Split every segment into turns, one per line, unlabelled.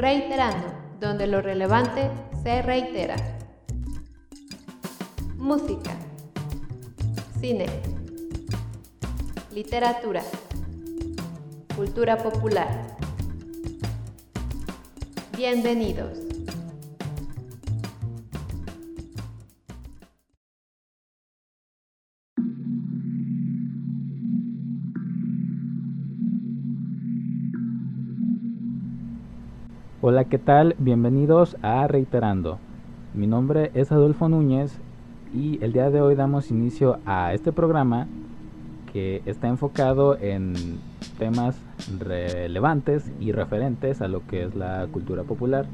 Reiterando, donde lo relevante se reitera. Música. Cine. Literatura. Cultura popular. Bienvenidos.
Hola, ¿qué tal? Bienvenidos a Reiterando. Mi nombre es Adolfo Núñez y el día de hoy damos inicio a este programa que está enfocado en temas relevantes y referentes a lo que es la cultura popular.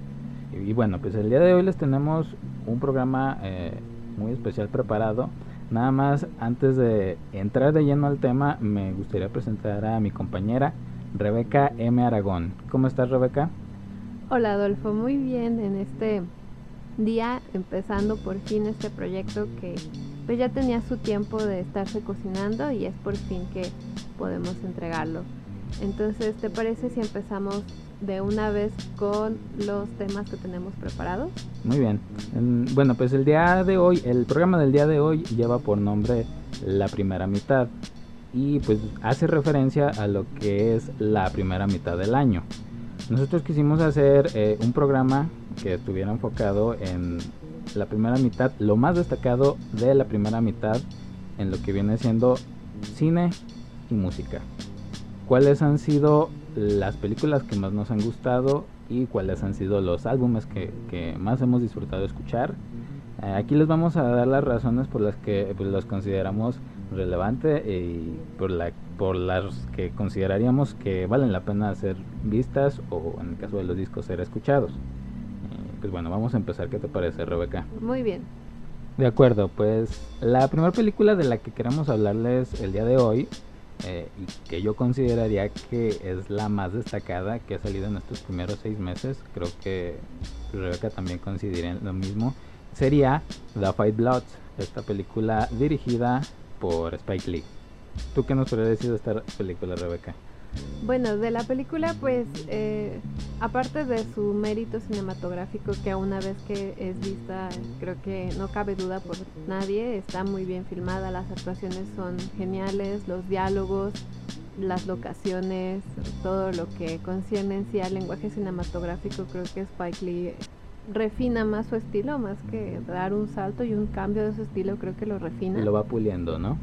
Y, bueno, pues el día de hoy les tenemos un programa eh, muy especial preparado. Nada más, antes de entrar de lleno al tema, me gustaría presentar a mi compañera Rebeca M. Aragón. ¿Cómo estás, Rebeca?
Hola, Adolfo. Muy bien en este día, empezando por fin este proyecto que pues ya tenía su tiempo de estarse cocinando y es por fin que podemos entregarlo. Entonces, ¿te parece si empezamos de una vez con los temas que tenemos preparados?
Muy bien. Bueno, pues el día de hoy, el programa del día de hoy lleva por nombre La primera mitad y pues hace referencia a lo que es la primera mitad del año. Nosotros quisimos hacer eh, un programa que estuviera enfocado en la primera mitad, lo más destacado de la primera mitad en lo que viene siendo cine y música. ¿Cuáles han sido las películas que más nos han gustado y cuáles han sido los álbumes que, más hemos disfrutado escuchar? Eh, aquí les vamos a dar las razones por las que pues, los consideramos relevantes y por, la, por las que consideraríamos que valen la pena ser vistas o en el caso de los discos ser escuchados. Pues bueno, vamos a empezar. ¿Qué te parece, Rebeca?
Muy bien.
De acuerdo, pues la primera película de la que queremos hablarles el día de hoy eh, y que yo consideraría que es la más destacada que ha salido en estos primeros seis meses, creo que Rebeca también considera lo mismo, sería The Fight Bloods, esta película dirigida por Spike Lee. ¿Tú qué nos podrías decir de esta película, Rebeca?
Bueno, de la película, pues, eh, aparte de su mérito cinematográfico, que una vez que es vista, creo que no cabe duda por nadie, está muy bien filmada, las actuaciones son geniales, los diálogos, las locaciones, todo lo que concierne en sí al lenguaje cinematográfico, creo que Spike Lee refina más su estilo, más que dar un salto y un cambio de su estilo, creo que lo refina.
Lo va puliendo, ¿no?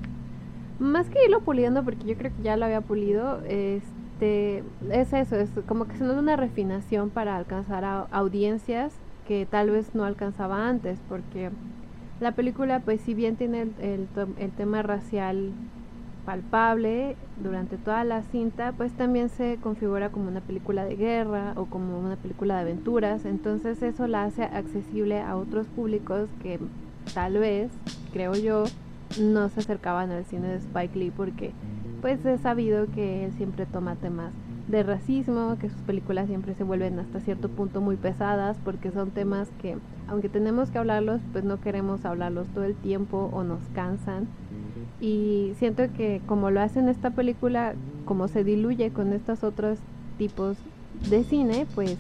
Más que irlo puliendo, porque yo creo que ya lo había pulido, este, es eso, es como que se nos da una refinación para alcanzar a audiencias que tal vez no alcanzaba antes, porque la película, pues si bien tiene el, el, tema racial palpable durante toda la cinta, pues también se configura como una película de guerra o como una película de aventuras, entonces eso la hace accesible a otros públicos que tal vez, creo yo, no se acercaban al cine de Spike Lee porque pues es sabido que él siempre toma temas de racismo, que sus películas siempre se vuelven hasta cierto punto muy pesadas porque son temas que aunque tenemos que hablarlos, pues no queremos hablarlos todo el tiempo o nos cansan. Y siento que como lo hace en esta película, como se diluye con estos otros tipos de cine, pues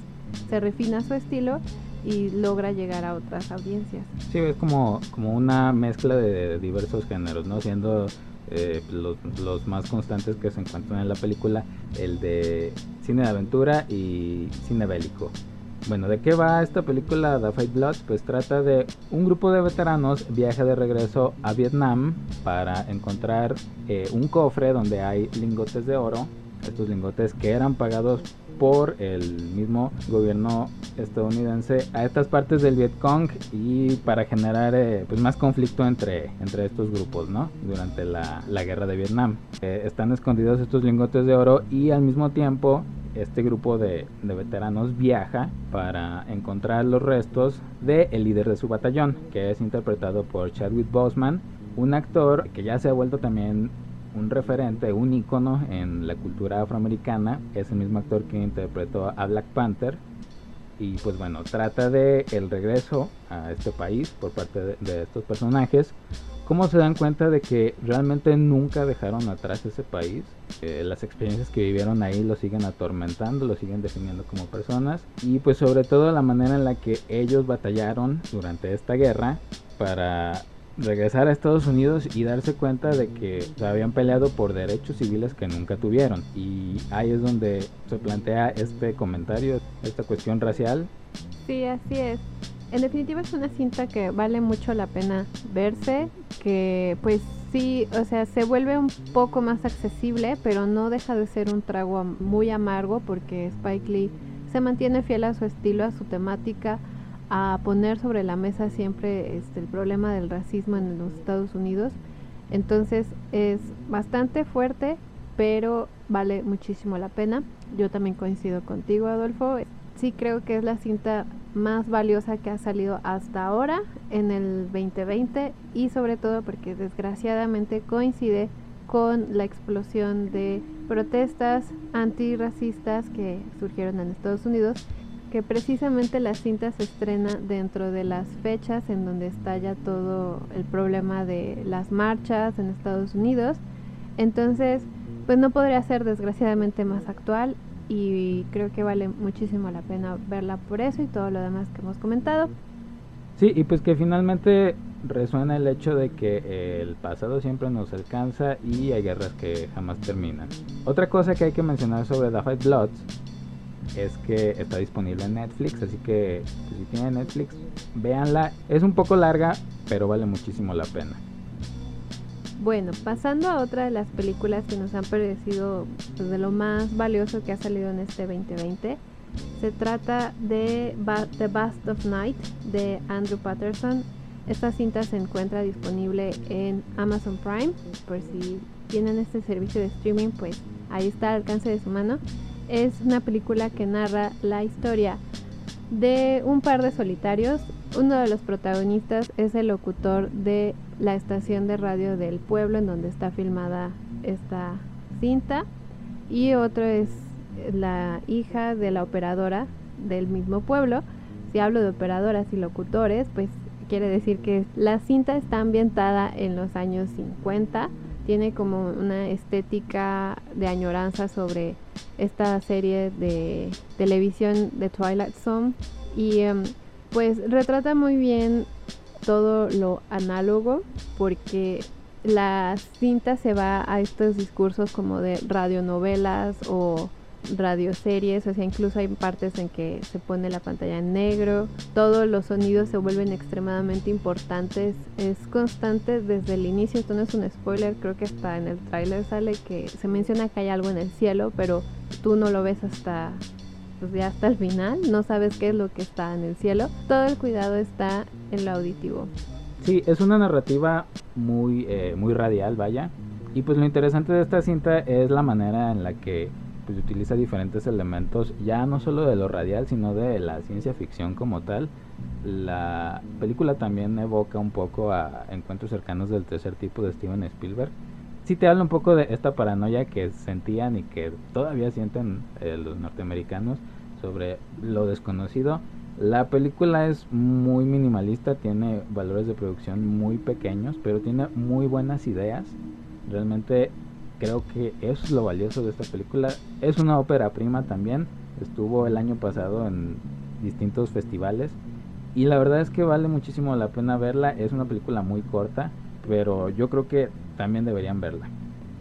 se refina su estilo y logra llegar a otras audiencias.
Sí, es como, como una mezcla de diversos géneros, ¿no? Siendo eh, los, los, más constantes que se encuentran en la película, el de cine de aventura y cine bélico. Bueno, ¿de qué va esta película The Fight Blood? Pues trata de un grupo de veteranos viaja de regreso a Vietnam para encontrar eh, un cofre donde hay lingotes de oro, estos lingotes que eran pagados por el mismo gobierno estadounidense a estas partes del Vietcong y para generar eh, pues más conflicto entre, entre estos grupos ¿no? durante la, la guerra de Vietnam. Eh, están escondidos estos lingotes de oro y al mismo tiempo este grupo de, de veteranos viaja para encontrar los restos del el líder de su batallón, que es interpretado por Chadwick Boseman, un actor que ya se ha vuelto también un referente, un icono en la cultura afroamericana. Es el mismo actor que interpretó a Black Panther. Y pues bueno, trata de el regreso a este país por parte de, estos personajes cómo se dan cuenta de que realmente nunca dejaron atrás ese país. las experiencias que vivieron ahí lo siguen atormentando, lo siguen definiendo como personas. Y pues sobre todo la manera en la que ellos batallaron durante esta guerra para regresar a Estados Unidos y darse cuenta de que se habían peleado por derechos civiles que nunca tuvieron. Y ahí es donde se plantea este comentario, esta cuestión racial.
Sí, así es. En definitiva es una cinta que vale mucho la pena verse, que pues sí, o sea, se vuelve un poco más accesible, pero no deja de ser un trago muy amargo porque Spike Lee se mantiene fiel a su estilo, a su temática, a poner sobre la mesa siempre este, el problema del racismo en los Estados Unidos. Entonces es bastante fuerte, pero vale muchísimo la pena. Yo también coincido contigo, Adolfo. Sí creo que es la cinta más valiosa que ha salido hasta ahora en el 2020 y sobre todo porque desgraciadamente coincide con la explosión de protestas antirracistas que surgieron en Estados Unidos, que precisamente la cinta se estrena dentro de las fechas en donde estalla todo el problema de las marchas en Estados Unidos. Entonces, pues no podría ser desgraciadamente más actual y creo que vale muchísimo la pena verla por eso y todo lo demás que hemos comentado.
Sí, y pues que finalmente resuena el hecho de que el pasado siempre nos alcanza y hay guerras que jamás terminan. Otra cosa que hay que mencionar sobre The Five Bloods es que está disponible en Netflix, así que si tienen Netflix, véanla. Es un poco larga, pero vale muchísimo la pena.
Bueno, pasando a otra de las películas que nos han parecido pues, de lo más valioso que ha salido en este 2020, se trata de The Bust of Night de Andrew Patterson. Esta cinta se encuentra disponible en Amazon Prime, por si tienen este servicio de streaming, pues ahí está al alcance de su mano. Es una película que narra la historia de un par de solitarios. Uno de los protagonistas es el locutor de la estación de radio del pueblo en donde está filmada esta cinta y otro es la hija de la operadora del mismo pueblo. Si hablo de operadoras y locutores, pues quiere decir que la cinta está ambientada en los años 50, tiene como una estética de añoranza sobre esta serie de televisión de Twilight Zone y em, pues retrata muy bien todo lo análogo porque la cinta se va a estos discursos como de radionovelas o radioseries, o sea, incluso hay partes en que se pone la pantalla en negro, todos los sonidos se vuelven extremadamente importantes, es constante desde el inicio, esto no es un spoiler, creo que hasta en el tráiler sale que se menciona que hay algo en el cielo, pero tú no lo ves hasta pues ya hasta el final, no sabes qué es lo que está en el cielo, todo el cuidado está en lo auditivo.
Sí, es una narrativa muy, eh, muy radial, vaya. Y pues lo interesante de esta cinta es la manera en la que pues, utiliza diferentes elementos, ya no solo de lo radial, sino de la ciencia ficción como tal. La película también evoca un poco a encuentros cercanos del tercer tipo de Steven Spielberg. Sí te habla un poco de esta paranoia que sentían y que todavía sienten eh, los norteamericanos sobre lo desconocido. La película es muy minimalista, tiene valores de producción muy pequeños, pero tiene muy buenas ideas. Realmente creo que eso es lo valioso de esta película. Es una ópera prima también. Estuvo el año pasado en distintos festivales. Y la verdad es que vale muchísimo la pena verla. Es una película muy corta, pero yo creo que también deberían verla.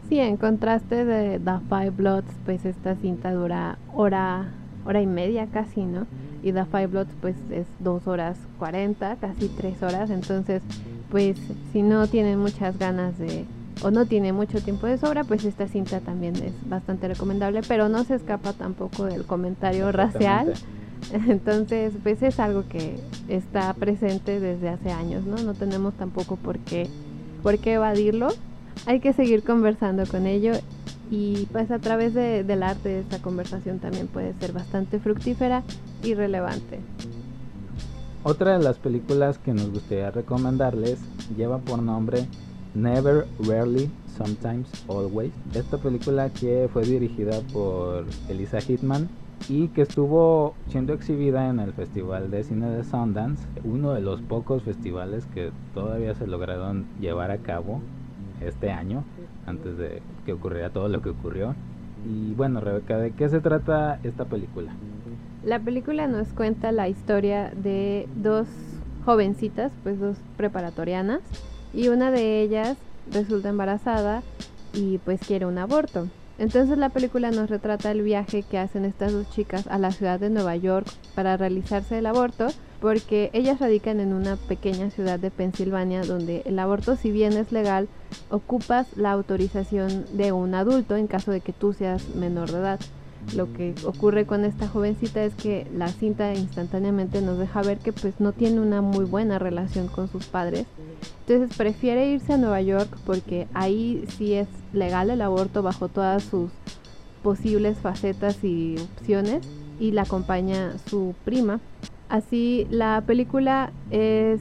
Sí, en contraste de The Five Bloods, pues esta cinta dura hora hora y media casi, ¿no? Y The Five Bloods pues es dos horas cuarenta, casi tres horas, entonces pues si no tienen muchas ganas de o no tiene mucho tiempo de sobra, pues esta cinta también es bastante recomendable, pero no se escapa tampoco del comentario racial. Entonces, pues es algo que está presente desde hace años, ¿no? No tenemos tampoco por qué, por qué evadirlo. Hay que seguir conversando con ello y pues a través de, del arte esta conversación también puede ser bastante fructífera y relevante.
Otra de las películas que nos gustaría recomendarles lleva por nombre Never, Rarely, Sometimes, Always. Esta película que fue dirigida por Elisa Hitman y que estuvo siendo exhibida en el Festival de Cine de Sundance, uno de los pocos festivales que todavía se lograron llevar a cabo este año, antes de que ocurriera todo lo que ocurrió. Y bueno, Rebeca, ¿de qué se trata esta película?
La película nos cuenta la historia de dos jovencitas, pues dos preparatorianas, y una de ellas resulta embarazada y pues quiere un aborto. Entonces la película nos retrata el viaje que hacen estas dos chicas a la ciudad de Nueva York para realizarse el aborto, porque ellas radican en una pequeña ciudad de Pensilvania donde el aborto si bien es legal, ocupas la autorización de un adulto en caso de que tú seas menor de edad. Lo que ocurre con esta jovencita es que la cinta instantáneamente nos deja ver que pues no tiene una muy buena relación con sus padres. Prefiere irse a Nueva York porque ahí sí es legal el aborto bajo todas sus posibles facetas y opciones y la acompaña su prima. Así la película es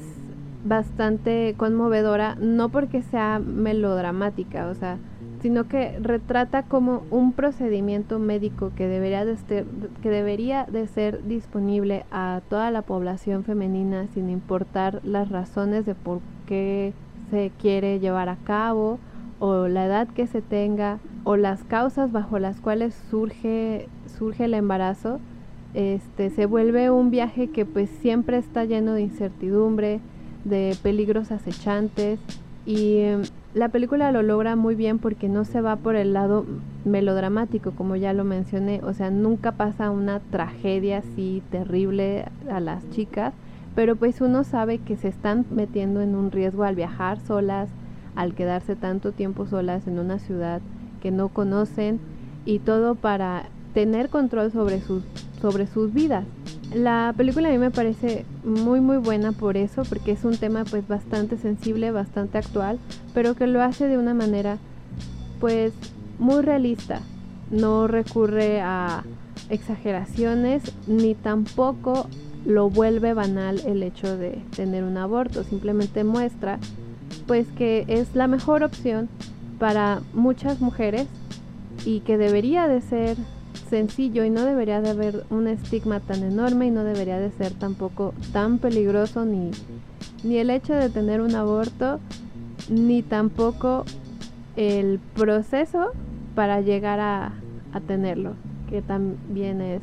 bastante conmovedora, no porque sea melodramática, o sea, sino que retrata como un procedimiento médico que debería de ser, que debería de ser disponible a toda la población femenina sin importar las razones de por qué se quiere llevar a cabo o la edad que se tenga o las causas bajo las cuales surge surge el embarazo este se vuelve un viaje que pues siempre está lleno de incertidumbre de peligros acechantes y em, la película lo logra muy bien porque no se va por el lado melodramático, como ya lo mencioné, o sea, nunca pasa una tragedia así terrible a las chicas, pero pues uno sabe que se están metiendo en un riesgo al viajar solas, al quedarse tanto tiempo solas en una ciudad que no conocen y todo para tener control sobre sus, sobre sus vidas. La película a mí me parece muy muy buena por eso, porque es un tema pues bastante sensible, bastante actual, pero que lo hace de una manera pues muy realista. No recurre a exageraciones ni tampoco lo vuelve banal el hecho de tener un aborto, simplemente muestra pues que es la mejor opción para muchas mujeres y que debería de ser sencillo y no debería de haber un estigma tan enorme y no debería de ser tampoco tan peligroso ni, ni el hecho de tener un aborto ni tampoco el proceso para llegar a, a tenerlo, que también es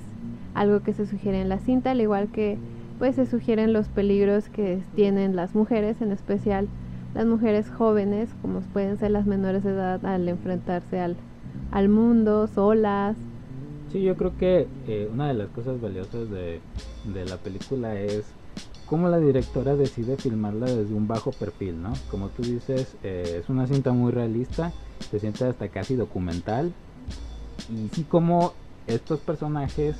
algo que se sugiere en la cinta, al igual que pues se sugieren los peligros que tienen las mujeres, en especial las mujeres jóvenes, como pueden ser las menores de edad, al enfrentarse al, al mundo solas,
Sí, yo creo que eh, una de las cosas valiosas de, la película es cómo la directora decide filmarla desde un bajo perfil, ¿no? Como tú dices, eh, es una cinta muy realista, se siente hasta casi documental. Y sí como estos personajes,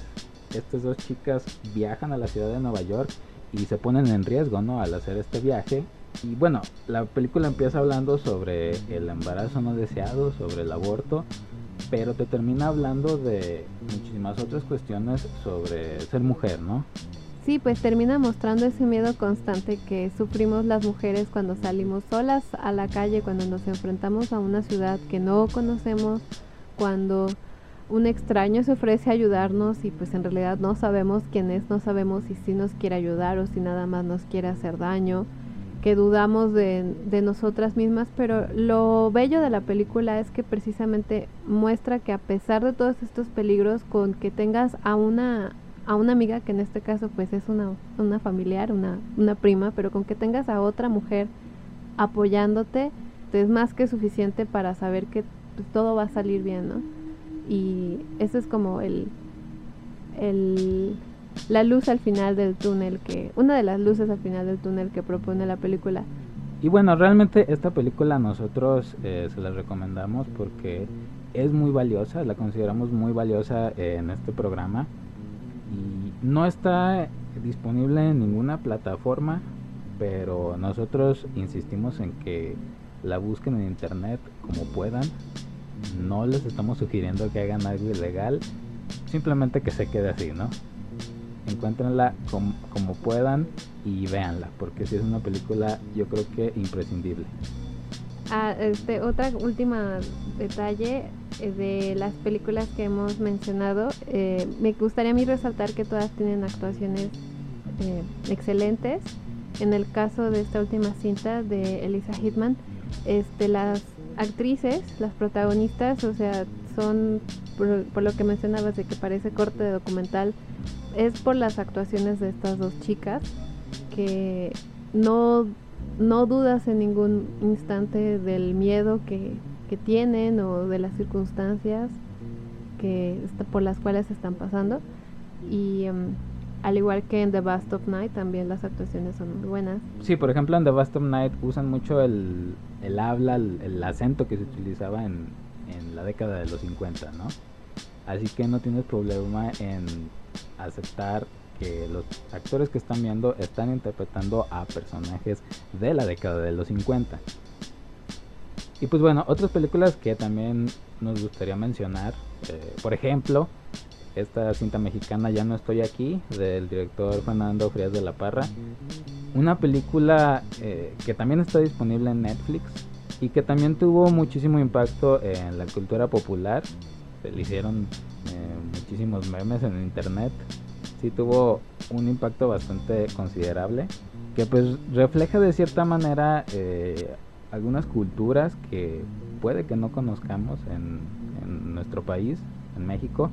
estas dos chicas viajan a la ciudad de Nueva York y se ponen en riesgo, ¿no? Al hacer este viaje. Y bueno, la película empieza hablando sobre el embarazo no deseado, sobre el aborto, pero te termina hablando de muchísimas otras cuestiones sobre ser mujer, ¿no?
Sí, pues termina mostrando ese miedo constante que sufrimos las mujeres cuando salimos solas a la calle, cuando nos enfrentamos a una ciudad que no conocemos, cuando un extraño se ofrece a ayudarnos y pues en realidad no sabemos quién es, no sabemos si sí nos quiere ayudar o si nada más nos quiere hacer daño que dudamos de, de, nosotras mismas, pero lo bello de la película es que precisamente muestra que a pesar de todos estos peligros, con que tengas a una, a una amiga, que en este caso pues es una, una familiar, una, una prima, pero con que tengas a otra mujer apoyándote, es más que suficiente para saber que pues, todo va a salir bien, ¿no? Y eso es como el, el la luz al final del túnel que una de las luces al final del túnel que propone la película.
Y bueno realmente esta película nosotros eh, se la recomendamos porque es muy valiosa la consideramos muy valiosa en este programa. Y no está disponible en ninguna plataforma pero nosotros insistimos en que la busquen en internet como puedan no les estamos sugiriendo que hagan algo ilegal simplemente que se quede así no encuéntrenla como, puedan y véanla, porque si es una película yo creo que imprescindible.
Ah, este, otra última detalle eh, de las películas que hemos mencionado, eh, me gustaría a mí resaltar que todas tienen actuaciones eh, excelentes. En el caso de esta última cinta de Elisa Hitman, este, las actrices, las protagonistas, o sea, son, por, lo que mencionabas de que parece corte de documental, es por las actuaciones de estas dos chicas que no no dudas en ningún instante del miedo que, que tienen o de las circunstancias que por las cuales están pasando. Y em, al igual que en The Bust of Night también las actuaciones son muy buenas.
Sí, por ejemplo en The Bust of Night usan mucho el, el habla, el, el, acento que se utilizaba en, en la década de los 50, ¿no? Así que no tienes problema en aceptar que los actores que están viendo están interpretando a personajes de la década de los 50. Y pues bueno, otras películas que también nos gustaría mencionar, eh, por ejemplo, esta cinta mexicana Ya no estoy aquí, del director Fernando Frías de la Parra. Una película eh, que también está disponible en Netflix y que también tuvo muchísimo impacto en la cultura popular. Se le hicieron eh, muchísimos memes en internet sí tuvo un impacto bastante considerable que pues refleja de cierta manera eh, algunas culturas que puede que no conozcamos en, en, nuestro país, en México,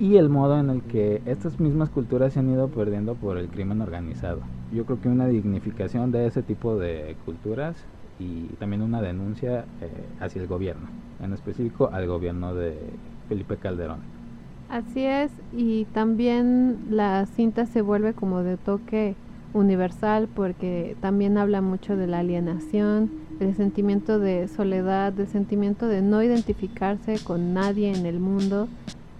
y el modo en el que estas mismas culturas se han ido perdiendo por el crimen organizado. Yo creo que una dignificación de ese tipo de culturas y también una denuncia eh, hacia el gobierno, en específico al gobierno de Felipe Calderón.
Así es, y también la cinta se vuelve como de toque universal porque también habla mucho de la alienación, del sentimiento de soledad, del sentimiento de no identificarse con nadie en el mundo,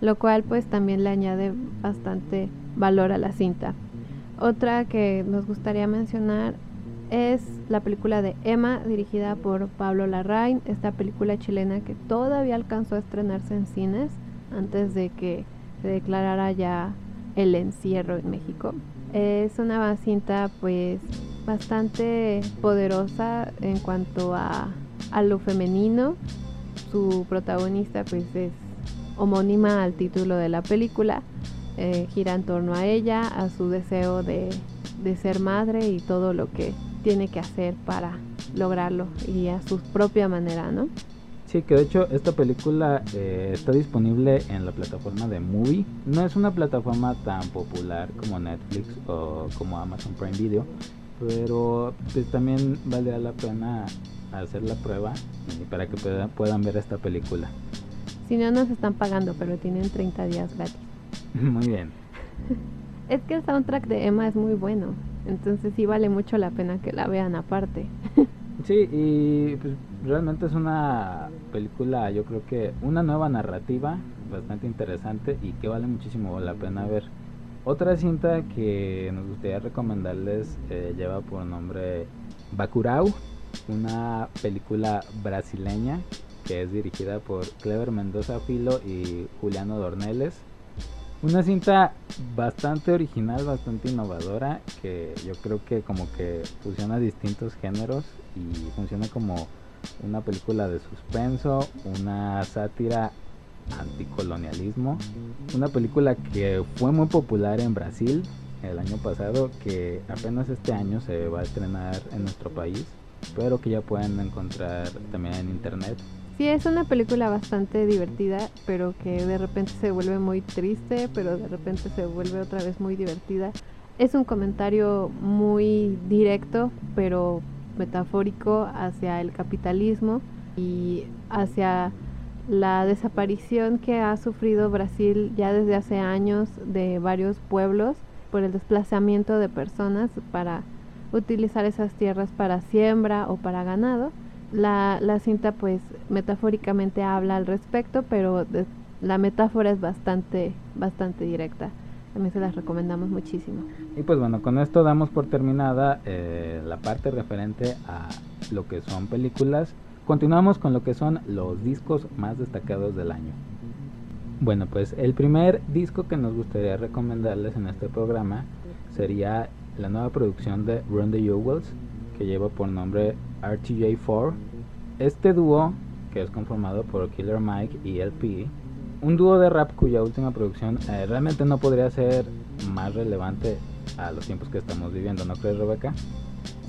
lo cual pues también le añade bastante valor a la cinta. Otra que nos gustaría mencionar es la película de Emma, dirigida por Pablo Larraín, esta película chilena que todavía alcanzó a estrenarse en cines antes de que se declarara ya el encierro en México. Es una cinta pues bastante poderosa en cuanto a, a lo femenino. Su protagonista pues es homónima al título de la película. Eh, gira en torno a ella, a su deseo de, de ser madre y todo lo que tiene que hacer para lograrlo y a su propia manera, ¿no?
Sí, que de hecho esta película eh, está disponible en la plataforma de Movie. No es una plataforma tan popular como Netflix o como Amazon Prime Video, pero pues también valdría la pena hacer la prueba para que puedan ver esta película.
Si no nos están pagando, pero tienen 30 días gratis.
muy bien.
es que el soundtrack de Emma es muy bueno, entonces sí vale mucho la pena que la vean aparte.
Sí, y pues, realmente es una película, yo creo que una nueva narrativa bastante interesante y que vale muchísimo la pena ver. Otra cinta que nos gustaría recomendarles eh, lleva por nombre Bacurau, una película brasileña que es dirigida por Clever Mendoza Filo y Juliano Dorneles. Una cinta bastante original, bastante innovadora, que yo creo que como que fusiona distintos géneros y funciona como una película de suspenso, una sátira anticolonialismo, una película que fue muy popular en Brasil el año pasado, que apenas este año se va a estrenar en nuestro país, pero que ya pueden encontrar también en internet
Sí, es una película bastante divertida, pero que de repente se vuelve muy triste, pero de repente se vuelve otra vez muy divertida. Es un comentario muy directo, pero metafórico hacia el capitalismo y hacia la desaparición que ha sufrido Brasil ya desde hace años de varios pueblos por el desplazamiento de personas para utilizar esas tierras para siembra o para ganado la, la cinta pues metafóricamente habla al respecto, pero la metáfora es bastante, bastante directa. También se las recomendamos muchísimo.
Y pues bueno, con esto damos por terminada eh, la parte referente a lo que son películas. Continuamos con lo que son los discos más destacados del año. Bueno, pues el primer disco que nos gustaría recomendarles en este programa sería la nueva producción de Run the Jewels, que lleva por nombre RTJ4. Este dúo, que es conformado por Killer Mike y LP, un dúo de rap cuya última producción eh, realmente no podría ser más relevante a los tiempos que estamos viviendo, ¿no crees, Rebeca?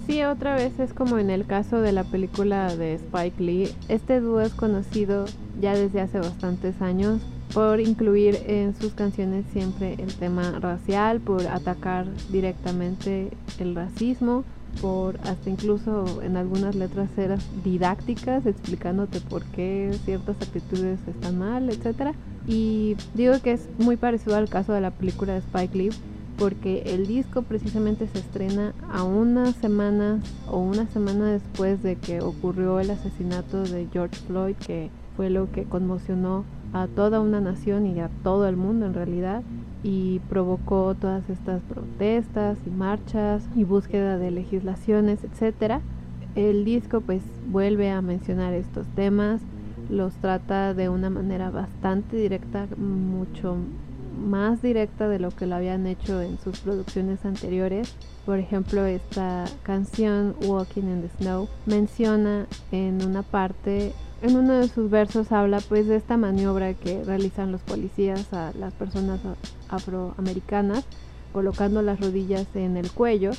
Sí, otra vez es como en el caso de la película de Spike Lee. Este dúo es conocido ya desde hace bastantes años por incluir en sus canciones siempre el tema racial, por atacar directamente el racismo, por hasta incluso en algunas letras ser didácticas explicándote por qué ciertas actitudes están mal, etcétera. Y digo que es muy parecido al caso de la película de Spike Lee porque el disco precisamente se estrena a unas semanas o una semana después de que ocurrió el asesinato de George Floyd, que fue lo que conmocionó a toda una nación y a todo el mundo en realidad y provocó todas estas protestas y marchas y búsqueda de legislaciones, etcétera. El disco pues vuelve a mencionar estos temas, los trata de una manera bastante directa, mucho más directa de lo que lo habían hecho en sus producciones anteriores. Por ejemplo, esta canción Walking in the Snow menciona en una parte, en uno de sus versos habla pues de esta maniobra que realizan los policías a las personas afroamericanas colocando las rodillas en el cuello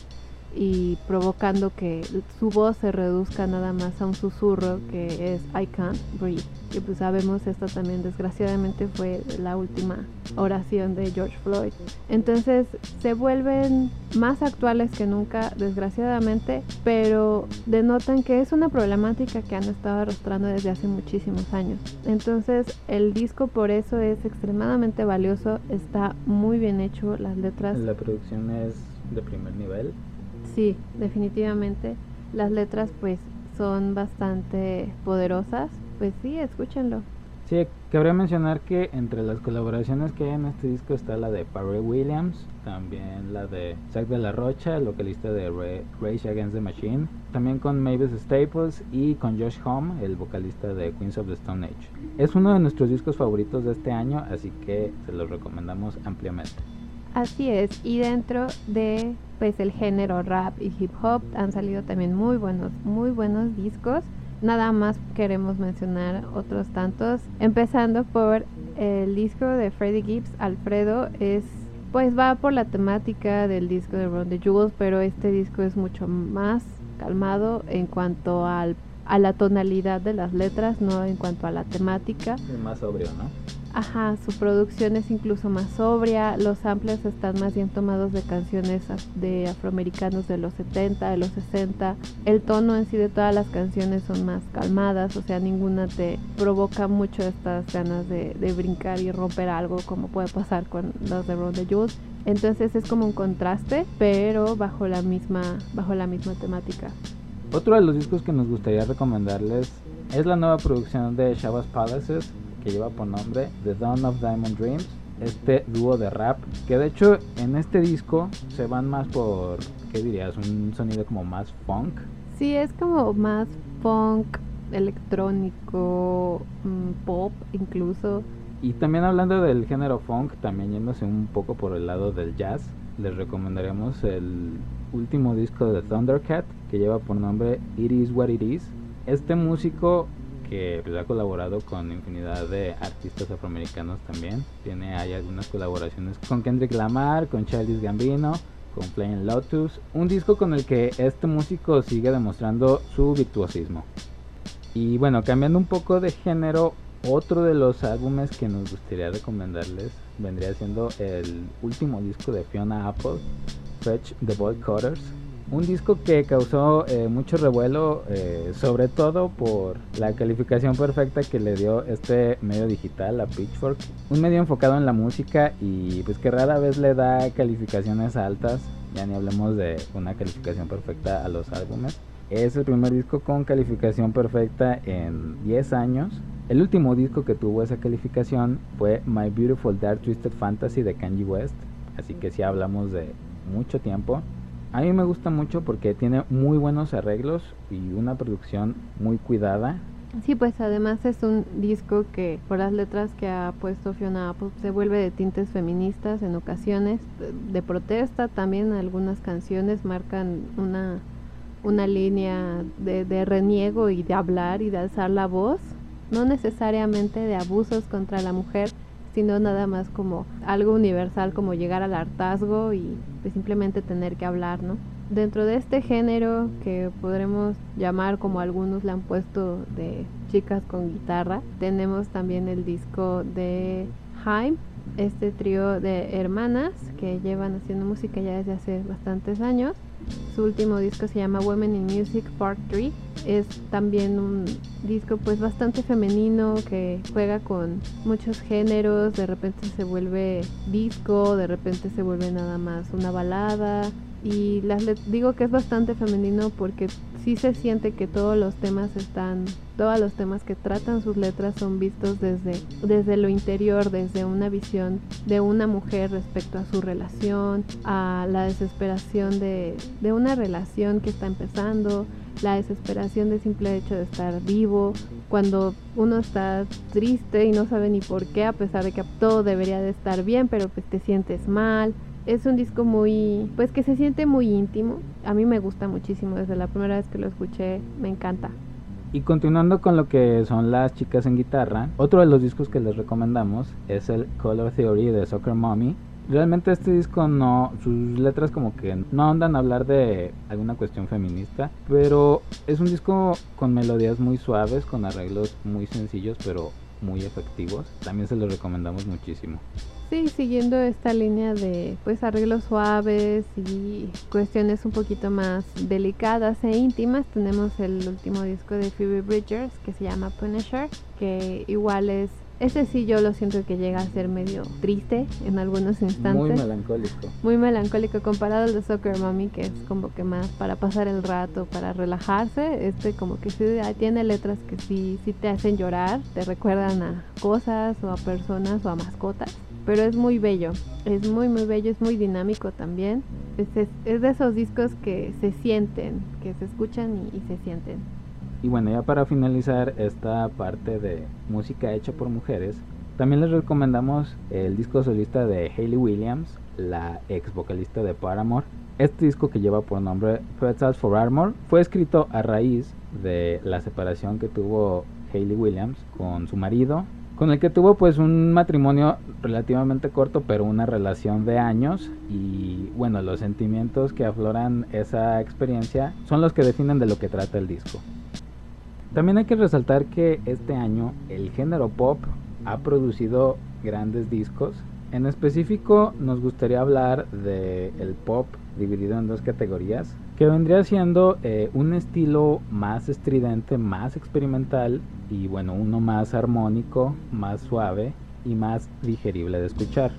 y provocando que su voz se reduzca nada más a un susurro que es I can't breathe. Y pues sabemos esto también desgraciadamente fue la última oración de George Floyd. Entonces se vuelven más actuales que nunca desgraciadamente, pero denotan que es una problemática que han estado arrastrando desde hace muchísimos años. Entonces el disco por eso es extremadamente valioso, está muy bien hecho, las letras.
La producción es de primer nivel
Sí, definitivamente. Las letras pues son bastante poderosas. Pues sí, escúchenlo.
Sí, cabría mencionar que entre las colaboraciones que hay en este disco está la de Pharrell Williams, también la de Zach de la Rocha, el vocalista de Rage Against the Machine, también con Mavis Staples y con Josh Home, el vocalista de Queens of the Stone Age. Es uno de nuestros discos favoritos de este año, así que se los recomendamos ampliamente.
Así es, y dentro de pues el género rap y hip hop han salido también muy buenos, muy buenos discos. Nada más queremos mencionar otros tantos, empezando por el disco de Freddie Gibbs, Alfredo, es pues va por la temática del disco de Ron the Jewels, pero este disco es mucho más calmado en cuanto al, a la tonalidad de las letras, no en cuanto a la temática.
Es más sobrio, ¿no?
Ajá, su producción es incluso más sobria, los samples están más bien tomados de canciones de afroamericanos de los 70, de los 60. El tono en sí de todas las canciones son más calmadas, o sea, ninguna te provoca mucho estas ganas de, brincar y romper algo como puede pasar con las de Ron the Jules. Entonces es como un contraste, pero bajo la misma, bajo la misma temática.
Otro de los discos que nos gustaría recomendarles es la nueva producción de Shabazz Palaces que lleva por nombre The Dawn of Diamond Dreams, este dúo de rap, que de hecho en este disco se van más por, ¿qué dirías? Un sonido como más funk.
Sí, es como más funk, electrónico, mm, pop incluso.
Y también hablando del género funk, también yéndose un poco por el lado del jazz, les recomendaremos el último disco de Thundercat que lleva por nombre It Is What It Is. Este músico que pues, ha colaborado con infinidad de artistas afroamericanos también. Tiene hay algunas colaboraciones con Kendrick Lamar, con Childish Gambino, con Flying Lotus, un disco con el que este músico sigue demostrando su virtuosismo. Y bueno, cambiando un poco de género, otro de los álbumes que nos gustaría recomendarles vendría siendo el último disco de Fiona Apple, Fetch the Boy Cutters un disco que causó eh, mucho revuelo, eh, sobre todo por la calificación perfecta que le dio este medio digital a Pitchfork. Un medio enfocado en la música y pues que rara vez le da calificaciones altas, ya ni hablemos de una calificación perfecta a los álbumes. Es el primer disco con calificación perfecta en 10 años. El último disco que tuvo esa calificación fue My Beautiful Dark Twisted Fantasy de Kanye West, así que si hablamos de mucho tiempo. A mí me gusta mucho porque tiene muy buenos arreglos y una producción muy cuidada.
Sí, pues además es un disco que por las letras que ha puesto Fiona Apple se vuelve de tintes feministas en ocasiones, de protesta también algunas canciones marcan una una línea de, de reniego y de hablar y de alzar la voz, no necesariamente de abusos contra la mujer, sino nada más como algo universal como llegar al hartazgo y pues, simplemente tener que hablar, ¿no? Dentro de este género que podremos llamar como algunos le han puesto de chicas con guitarra, tenemos también el disco de Haim, este trío de hermanas que llevan haciendo música ya desde hace bastantes años. Su último disco se llama Women in Music Part 3 es también un disco pues bastante femenino que juega con muchos géneros, de repente se vuelve disco, de repente se vuelve nada más una balada. Y las digo que es bastante femenino porque sí se siente que todos los temas están, todos los temas que tratan sus letras son vistos desde, desde lo interior, desde una visión de una mujer respecto a su relación, a la desesperación de, de una relación que está empezando, la desesperación de simple hecho de estar vivo, cuando uno está triste y no sabe ni por qué, a pesar de que todo debería de estar bien, pero pues te sientes mal. Es un disco muy, pues que se siente muy íntimo. A mí me gusta muchísimo, desde la primera vez que lo escuché, me encanta.
Y continuando con lo que son las chicas en guitarra, otro de los discos que les recomendamos es el Color Theory de Soccer Mommy, realmente este disco no, sus letras como que no andan a hablar de alguna cuestión feminista, pero es un disco con melodías muy suaves, con arreglos muy sencillos, pero muy efectivos. También se los recomendamos muchísimo.
Sí, siguiendo esta línea de pues arreglos suaves y cuestiones un poquito más delicadas e íntimas, tenemos el último disco de Phoebe Bridgers que se llama Punisher, que igual es ese sí yo lo siento que llega a ser medio triste en algunos instantes.
Muy melancólico.
Muy melancólico comparado al de Soccer Mommy, que es como que más para pasar el rato, para relajarse. Este como que sí tiene letras que sí, sí te hacen llorar, te recuerdan a cosas o a personas o a mascotas. Pero es muy bello, es muy muy bello, es muy dinámico también. Es, es, de esos discos que se sienten, que se escuchan y se sienten.
Y bueno, ya para finalizar esta parte de música hecha por mujeres, también les recomendamos el disco solista de Hayley Williams, la ex vocalista de Paramore. Este disco que lleva por nombre Petals for Armor fue escrito a raíz de la separación que tuvo Hayley Williams con su marido, con el que tuvo pues un matrimonio relativamente corto, pero una relación de años y bueno, los sentimientos que afloran esa experiencia son los que definen de lo que trata el disco. También hay que resaltar que este año el género pop ha producido grandes discos. En específico nos gustaría hablar del el pop dividido en dos categorías, que vendría siendo eh, un estilo más estridente, más experimental y bueno, uno más armónico, más suave y más digerible de escuchar.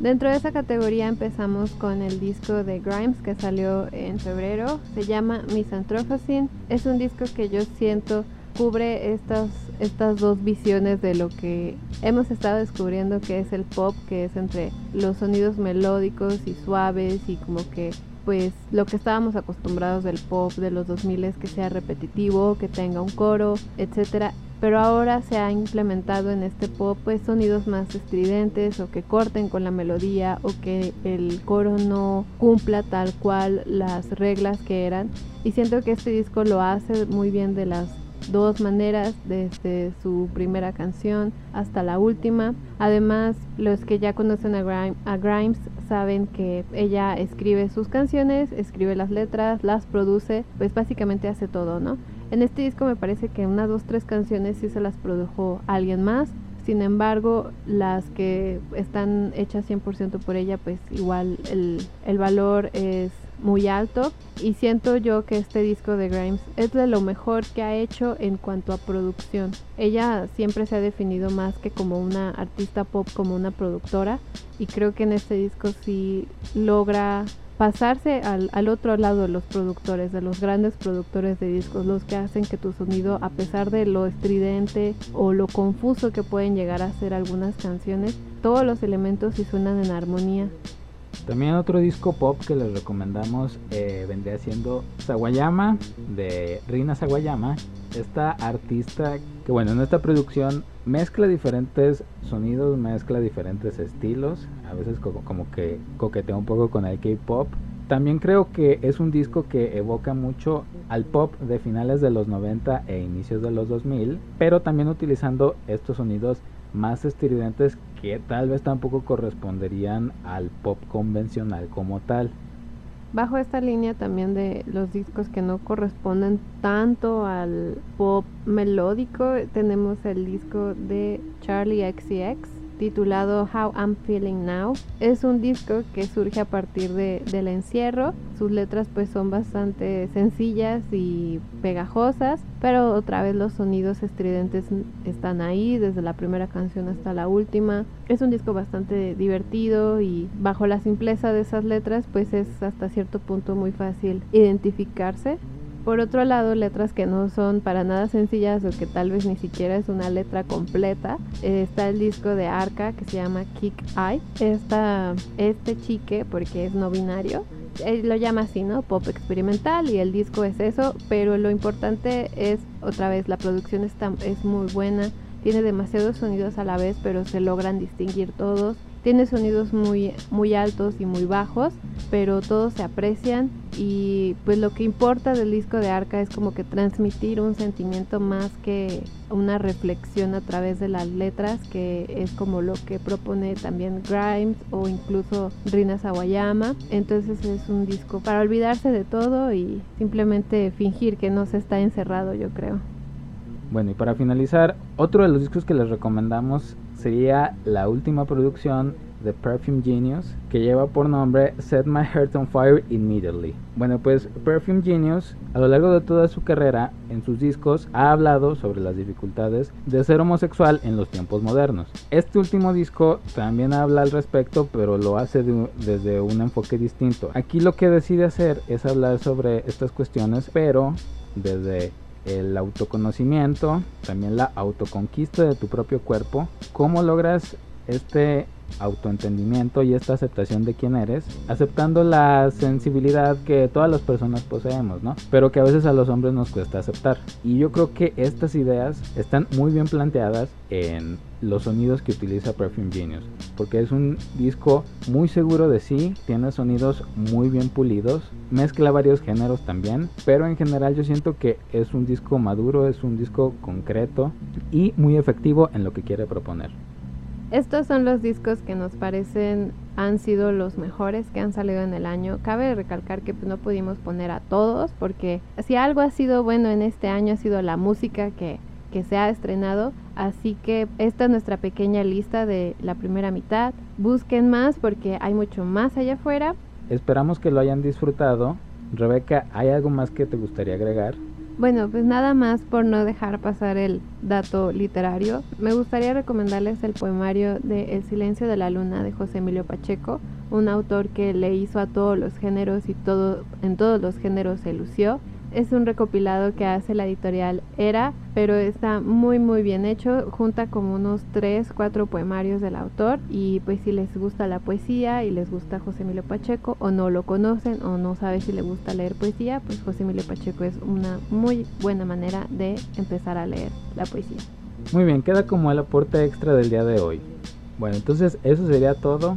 Dentro de esa categoría empezamos con el disco de Grimes que salió en febrero. Se llama Misanthropocene. Es un disco que yo siento cubre estas, estas dos visiones de lo que hemos estado descubriendo que es el pop, que es entre los sonidos melódicos y suaves y como que pues lo que estábamos acostumbrados del pop de los 2000 es que sea repetitivo, que tenga un coro, etcétera pero ahora se ha implementado en este pop pues sonidos más estridentes o que corten con la melodía o que el coro no cumpla tal cual las reglas que eran y siento que este disco lo hace muy bien de las dos maneras desde su primera canción hasta la última. Además, los que ya conocen a, a, Grimes saben que ella escribe sus canciones, escribe las letras, las produce, pues básicamente hace todo, ¿no? En este disco me parece que unas dos, tres canciones sí se las produjo alguien más. Sin embargo, las que están hechas 100% por ella, pues igual el, el valor es muy alto y siento yo que este disco de Grimes es de lo mejor que ha hecho en cuanto a producción. Ella siempre se ha definido más que como una artista pop, como una productora y creo que en este disco sí logra pasarse al, al, otro lado de los productores, de los grandes productores de discos, los que hacen que tu sonido, a pesar de lo estridente o lo confuso que pueden llegar a ser algunas canciones, todos los elementos sí suenan en armonía.
También otro disco pop que les recomendamos eh, vendría siendo Sawayama de Rina Sawayama, esta artista que bueno en esta producción mezcla diferentes sonidos, mezcla diferentes estilos, a veces como, que coquetea un poco con el K-pop También creo que es un disco que evoca mucho al pop de finales de los 90 e inicios de los 2000, pero también utilizando estos sonidos más estridentes que tal vez tampoco corresponderían al pop convencional como tal.
Bajo esta línea también de los discos que no corresponden tanto al pop melódico, tenemos el disco de Charlie XCX titulado How I'm Feeling Now. Es un disco que surge a partir de, del encierro. Sus letras pues son bastante sencillas y pegajosas, pero otra vez los sonidos estridentes están ahí desde la primera canción hasta la última. Es un disco bastante divertido y bajo la simpleza de esas letras pues es hasta cierto punto muy fácil identificarse por otro lado, letras que no son para nada sencillas o que tal vez ni siquiera es una letra completa. Eh, está el disco de Arca que se llama Kick Eye. Este chique, porque es no binario, él lo llama así, ¿no? Pop experimental y el disco es eso, pero lo importante es, otra vez, la producción está, es muy buena, tiene demasiados sonidos a la vez, pero se logran distinguir todos tiene sonidos muy, muy altos y muy bajos, pero todos se aprecian y pues lo que importa del disco de Arca es como que transmitir un sentimiento más que una reflexión a través de las letras, que es como lo que propone también Grimes o incluso Rina Sawayama. Entonces es un disco para olvidarse de todo y simplemente fingir que no se está encerrado, yo creo.
Bueno, y para finalizar, otro de los discos que les recomendamos sería la última producción de Perfume Genius que lleva por nombre Set My Heart on Fire Immediately. Bueno, pues Perfume Genius a lo largo de toda su carrera en sus discos ha hablado sobre las dificultades de ser homosexual en los tiempos modernos. Este último disco también habla al respecto, pero lo hace desde un enfoque distinto. Aquí lo que decide hacer es hablar sobre estas cuestiones, pero desde el autoconocimiento, también la autoconquista de tu propio cuerpo, cómo logras este autoentendimiento y esta aceptación de quién eres, aceptando la sensibilidad que todas las personas poseemos, ¿no? Pero que a veces a los hombres nos cuesta aceptar. Y yo creo que estas ideas están muy bien planteadas en los sonidos que utiliza Perfume Genius, porque es un disco muy seguro de sí, tiene sonidos muy bien pulidos, mezcla varios géneros también, pero en general yo siento que es un disco maduro, es un disco concreto y muy efectivo en lo que quiere proponer.
Estos son los discos que nos parecen han sido los mejores que han salido en el año. Cabe recalcar que pues, no pudimos poner a todos porque si algo ha sido bueno en este año ha sido la música que, que se ha estrenado. Así que esta es nuestra pequeña lista de la primera mitad. Busquen más porque hay mucho más allá afuera.
Esperamos que lo hayan disfrutado. Rebeca, ¿hay algo más que te gustaría agregar?
Bueno, pues nada más por no dejar pasar el dato literario, me gustaría recomendarles el poemario de El silencio de la luna de José Emilio Pacheco, un autor que le hizo a todos los géneros y todo, en todos los géneros se lució es un recopilado que hace la editorial Era, pero está muy muy bien hecho, junta como unos 3, 4 poemarios del autor y pues si les gusta la poesía y les gusta José Emilio Pacheco o no lo conocen o no saben si les gusta leer poesía, pues José Emilio Pacheco es una muy buena manera de empezar a leer la poesía.
Muy bien, queda como el aporte extra del día de hoy. Bueno, entonces eso sería todo.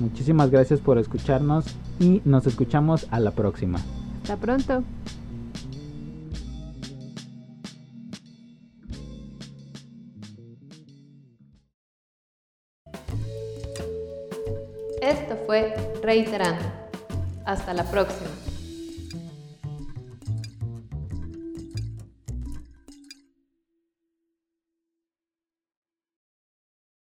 Muchísimas gracias por escucharnos y nos escuchamos a la próxima.
Hasta pronto. Fue Reiterando. Hasta la próxima.